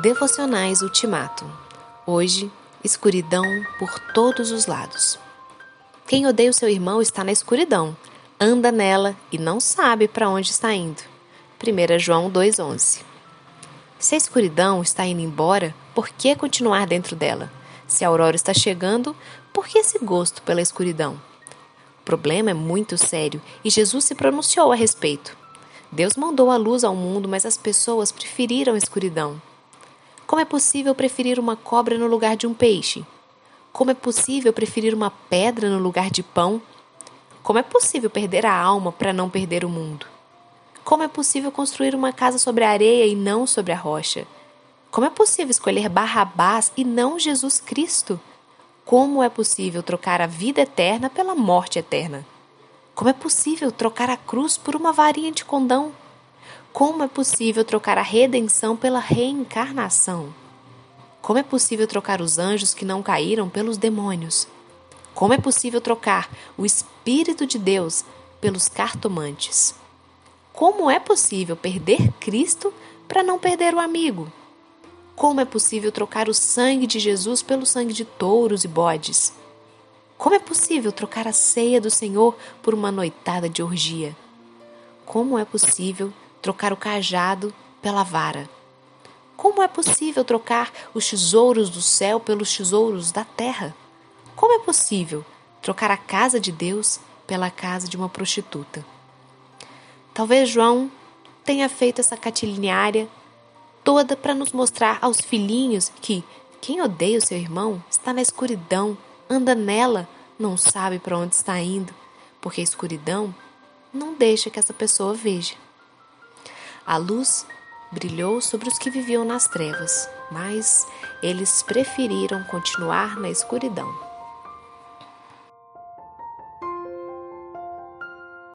Devocionais Ultimato. Hoje, escuridão por todos os lados. Quem odeia o seu irmão está na escuridão, anda nela e não sabe para onde está indo. 1 João 2,11. Se a escuridão está indo embora, por que continuar dentro dela? Se a aurora está chegando, por que esse gosto pela escuridão? O problema é muito sério e Jesus se pronunciou a respeito. Deus mandou a luz ao mundo, mas as pessoas preferiram a escuridão. Como é possível preferir uma cobra no lugar de um peixe? Como é possível preferir uma pedra no lugar de pão? Como é possível perder a alma para não perder o mundo? Como é possível construir uma casa sobre a areia e não sobre a rocha? Como é possível escolher Barrabás e não Jesus Cristo? Como é possível trocar a vida eterna pela morte eterna? Como é possível trocar a cruz por uma varinha de condão? Como é possível trocar a redenção pela reencarnação? Como é possível trocar os anjos que não caíram pelos demônios? Como é possível trocar o Espírito de Deus pelos cartomantes? Como é possível perder Cristo para não perder o amigo? Como é possível trocar o sangue de Jesus pelo sangue de touros e bodes? Como é possível trocar a ceia do Senhor por uma noitada de orgia? Como é possível trocar o cajado pela vara? Como é possível trocar os tesouros do céu pelos tesouros da terra? Como é possível trocar a casa de Deus pela casa de uma prostituta? Talvez João tenha feito essa catiliniária toda para nos mostrar aos filhinhos que quem odeia o seu irmão está na escuridão, anda nela, não sabe para onde está indo, porque a escuridão não deixa que essa pessoa veja. A luz brilhou sobre os que viviam nas trevas, mas eles preferiram continuar na escuridão.